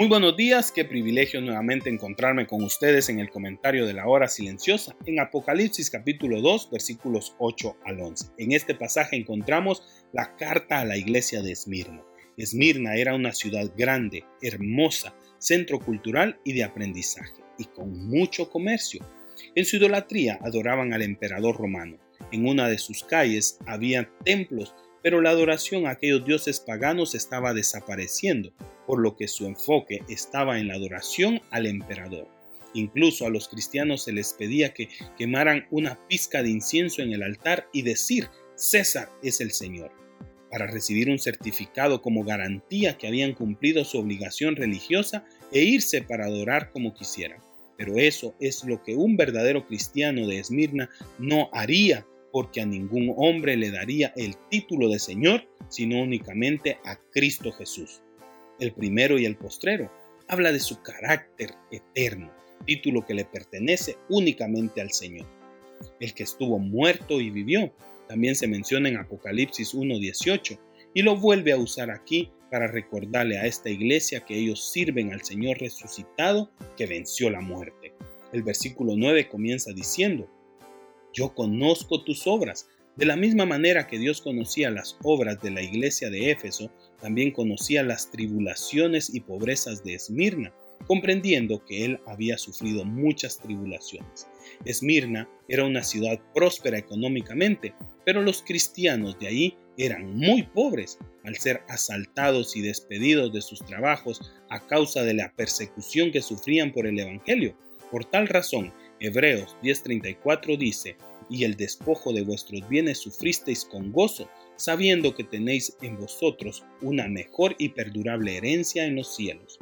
Muy buenos días, qué privilegio nuevamente encontrarme con ustedes en el comentario de la hora silenciosa en Apocalipsis capítulo 2 versículos 8 al 11. En este pasaje encontramos la carta a la iglesia de Esmirna. Esmirna era una ciudad grande, hermosa, centro cultural y de aprendizaje, y con mucho comercio. En su idolatría adoraban al emperador romano. En una de sus calles había templos pero la adoración a aquellos dioses paganos estaba desapareciendo, por lo que su enfoque estaba en la adoración al emperador. Incluso a los cristianos se les pedía que quemaran una pizca de incienso en el altar y decir, César es el Señor, para recibir un certificado como garantía que habían cumplido su obligación religiosa e irse para adorar como quisieran. Pero eso es lo que un verdadero cristiano de Esmirna no haría porque a ningún hombre le daría el título de Señor, sino únicamente a Cristo Jesús. El primero y el postrero habla de su carácter eterno, título que le pertenece únicamente al Señor. El que estuvo muerto y vivió, también se menciona en Apocalipsis 1.18, y lo vuelve a usar aquí para recordarle a esta iglesia que ellos sirven al Señor resucitado que venció la muerte. El versículo 9 comienza diciendo, yo conozco tus obras. De la misma manera que Dios conocía las obras de la iglesia de Éfeso, también conocía las tribulaciones y pobrezas de Esmirna, comprendiendo que él había sufrido muchas tribulaciones. Esmirna era una ciudad próspera económicamente, pero los cristianos de ahí eran muy pobres al ser asaltados y despedidos de sus trabajos a causa de la persecución que sufrían por el Evangelio. Por tal razón, Hebreos 10:34 dice, y el despojo de vuestros bienes sufristeis con gozo, sabiendo que tenéis en vosotros una mejor y perdurable herencia en los cielos.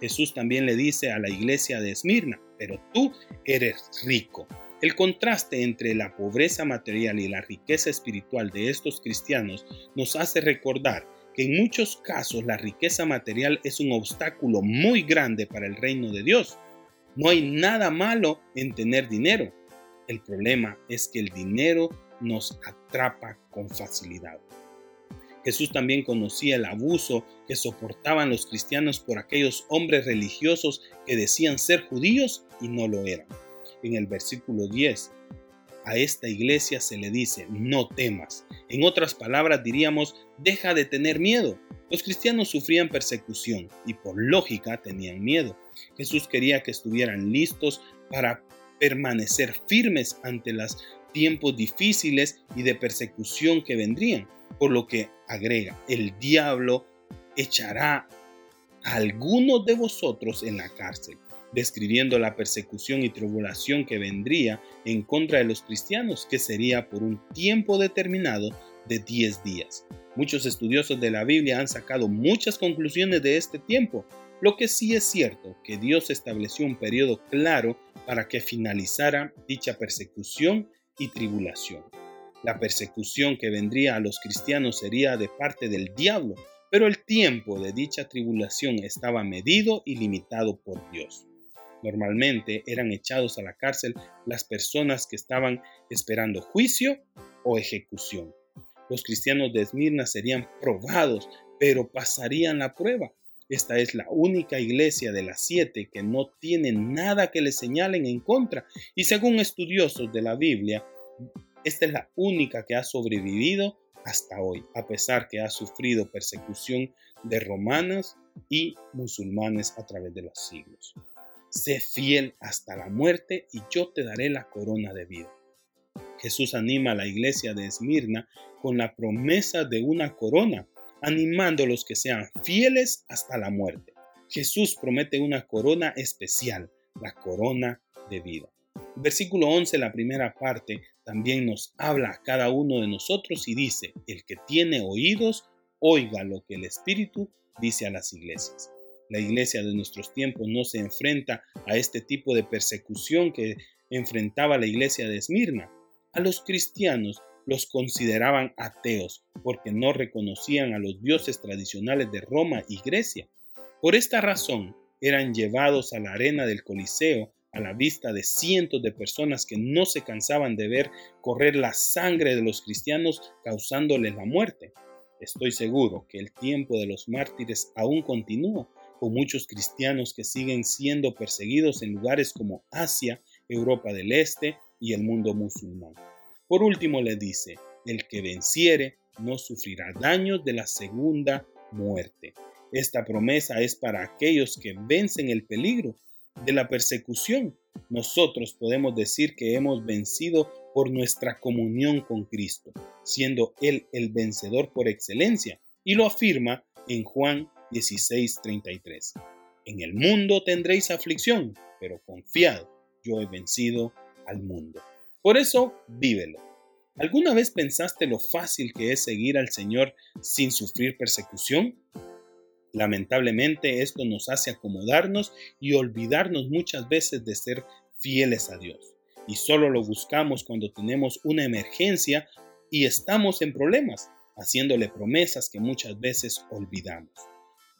Jesús también le dice a la iglesia de Esmirna, pero tú eres rico. El contraste entre la pobreza material y la riqueza espiritual de estos cristianos nos hace recordar que en muchos casos la riqueza material es un obstáculo muy grande para el reino de Dios. No hay nada malo en tener dinero. El problema es que el dinero nos atrapa con facilidad. Jesús también conocía el abuso que soportaban los cristianos por aquellos hombres religiosos que decían ser judíos y no lo eran. En el versículo 10, a esta iglesia se le dice, no temas. En otras palabras diríamos, deja de tener miedo. Los cristianos sufrían persecución y por lógica tenían miedo. Jesús quería que estuvieran listos para permanecer firmes ante los tiempos difíciles y de persecución que vendrían. Por lo que agrega, el diablo echará a algunos de vosotros en la cárcel, describiendo la persecución y tribulación que vendría en contra de los cristianos, que sería por un tiempo determinado de 10 días. Muchos estudiosos de la Biblia han sacado muchas conclusiones de este tiempo, lo que sí es cierto que Dios estableció un periodo claro para que finalizara dicha persecución y tribulación. La persecución que vendría a los cristianos sería de parte del diablo, pero el tiempo de dicha tribulación estaba medido y limitado por Dios. Normalmente eran echados a la cárcel las personas que estaban esperando juicio o ejecución. Los cristianos de Esmirna serían probados, pero pasarían la prueba. Esta es la única iglesia de las siete que no tiene nada que le señalen en contra. Y según estudiosos de la Biblia, esta es la única que ha sobrevivido hasta hoy, a pesar que ha sufrido persecución de romanas y musulmanes a través de los siglos. Sé fiel hasta la muerte y yo te daré la corona de vida. Jesús anima a la iglesia de Esmirna con la promesa de una corona animando a los que sean fieles hasta la muerte. Jesús promete una corona especial, la corona de vida. Versículo 11, la primera parte, también nos habla a cada uno de nosotros y dice, el que tiene oídos, oiga lo que el Espíritu dice a las iglesias. la iglesia de nuestros tiempos no se enfrenta a este tipo de persecución que enfrentaba la iglesia de Esmirna. A los cristianos los consideraban ateos porque no reconocían a los dioses tradicionales de Roma y Grecia. Por esta razón, eran llevados a la arena del Coliseo a la vista de cientos de personas que no se cansaban de ver correr la sangre de los cristianos causándoles la muerte. Estoy seguro que el tiempo de los mártires aún continúa, con muchos cristianos que siguen siendo perseguidos en lugares como Asia, Europa del Este y el mundo musulmán. Por último le dice, el que venciere no sufrirá daños de la segunda muerte. Esta promesa es para aquellos que vencen el peligro de la persecución. Nosotros podemos decir que hemos vencido por nuestra comunión con Cristo, siendo Él el vencedor por excelencia, y lo afirma en Juan 16:33. En el mundo tendréis aflicción, pero confiad, yo he vencido al mundo. Por eso, vívelo. ¿Alguna vez pensaste lo fácil que es seguir al Señor sin sufrir persecución? Lamentablemente esto nos hace acomodarnos y olvidarnos muchas veces de ser fieles a Dios. Y solo lo buscamos cuando tenemos una emergencia y estamos en problemas, haciéndole promesas que muchas veces olvidamos.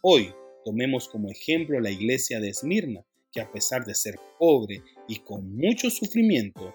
Hoy tomemos como ejemplo la iglesia de Esmirna, que a pesar de ser pobre y con mucho sufrimiento,